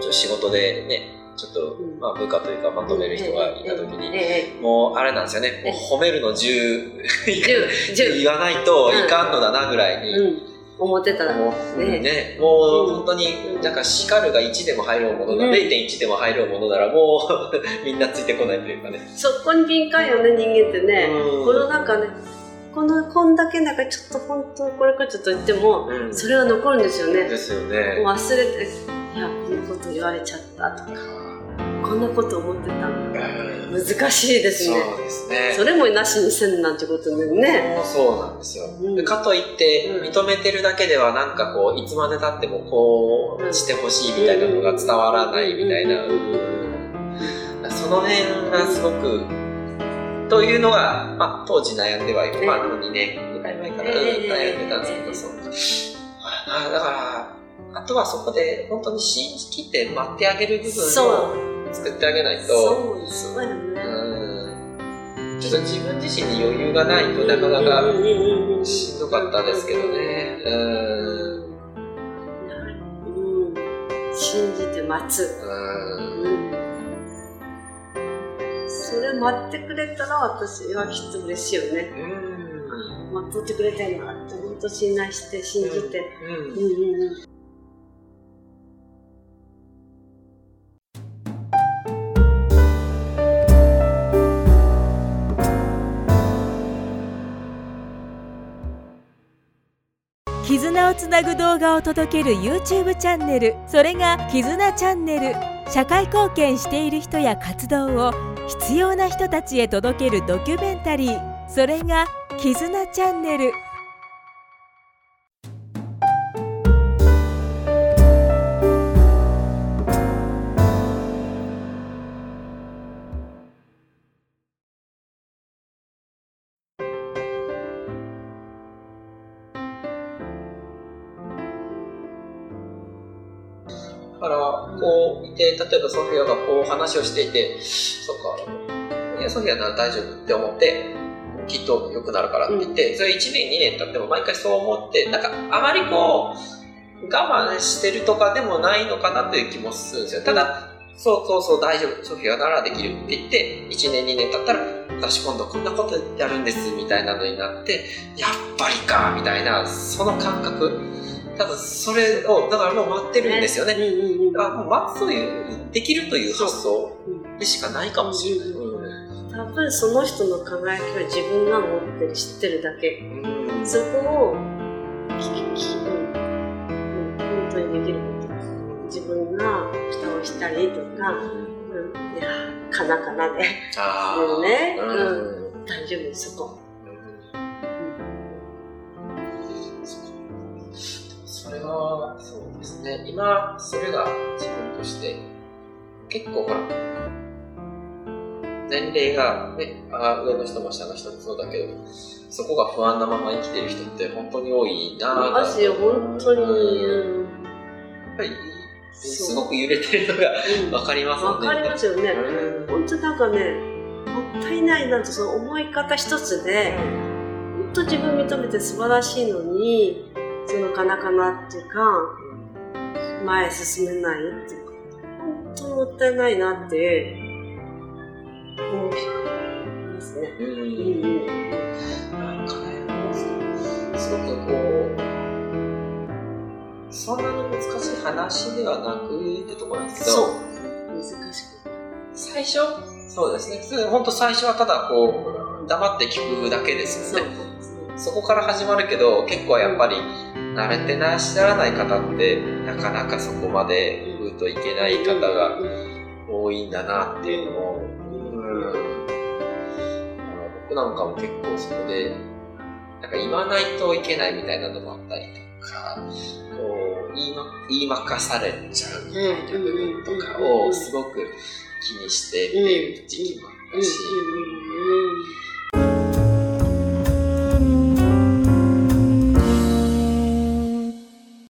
事でね、ちょっと、うん。まあ部下というかまとめる人がいた時に、ええもうあれなんですよね、もう褒めるの10ええ10、10。言わないといかんのだなぐらいに、うん。思ってたら。もう。ねね、もう本当にうん。なんか叱るが1でも入ろうものが、うん。0.1でも入ろうものならもう みんなついてこないというかね。そこに敏感よね、人間ってね。うん。このなんかね、この、こんだけなんかちょっと本当これからちょっと言っても、うん。それは残るんですよね。ですよね。もう忘れて、いや、こんなこと言われちゃったとか、こんなこと思ってたんだ。難しいですそうね。ですね。それもなしにせんなんてことでね。もうそうなんですよ。うんでかといって、うん認めてるだけではなんかこう、いつまで経ってもこうしてほしいみたいなのが伝わらないみたいな。うんその辺がすごく、というのが、まあ、当時悩んではいる。まあ、でも2年ぐらい前から悩んでたんですけど、そう。あだから、あとはそこで本当に信じきって待ってあげる部分そを作ってあげないと、そう、そうやね。うんちょっと自分自身に余裕がないとなかなかしんどかったですけどね。うん。うん。信じて待つ。うん。うん。それ待ってくれたら私はきっと嬉しいよね。うん。待っとってくれてんなって本当信頼して信じて。うんうんうん絆をつなぐ動画を届ける YouTube チャンネル。それが「絆チャンネル」社会貢献している人や活動を必要な人たちへ届けるドキュメンタリー。それが「絆チャンネル」だから、こういて、例えばソフィアがこう話をしていて、そっか、いや、ソフィアなら大丈夫って思って、きっと良くなるからって言って、それ1年、2年経っても毎回そう思って、なんかあまりこう、我慢してるとかでもないのかなという気もするんですよ。ただ、そうそうそう、大丈夫、ソフィアならできるって言って、1年、2年経ったら、私今度こんなことやるんですみたいなのになって、やっぱりかみたいな、その感覚。多分それを、だからもう待ってるんですよね。うんうんうん。あもう待つという、できるという発想うんでしかないかもしれない。うん多分その人の輝きは自分が持ってる知ってるだけ。うん。そこを聞き聞きうんうん本当にできること。自分が蓋をしたりとか、うん、いやかなかなであもう ね、ううん。ん、大丈夫そこ、れは、そうですね。今、それが自分として、結構ほら、年齢がね、あ上の人も下の人もそうだけど、そこが不安なまま生きてる人って本当に多いなぁマジよ本当に、やっぱり、すごく揺れてるのがう。ん。わかりますね。かりますよね、うん。本当なんかねもったいないなってその思い方一つで、本当自分認めて素晴らしいのにそのかなかなっていうか前へ進めないっていうか本当にもったいないなって思いますね。うん。うん。うんなんかね、すごくこう、そんなに難しい話ではなくってところなんですけど、そう。難しく最初、そうですね、普通本当最初はただこう、黙って聞くだけですそうよね。そこから始まるけど、結構やっぱり、慣れてらっしゃらない方って、なかなかそこまでぐっといけない方が多いんだなっていうのを、うん、僕なんかも結構そこで、なんか言わないといけないみたいなのもあったりとか、こう言いま言いまかされちゃうみたいな部分とかをすごく気にしてっていう時期もあったし、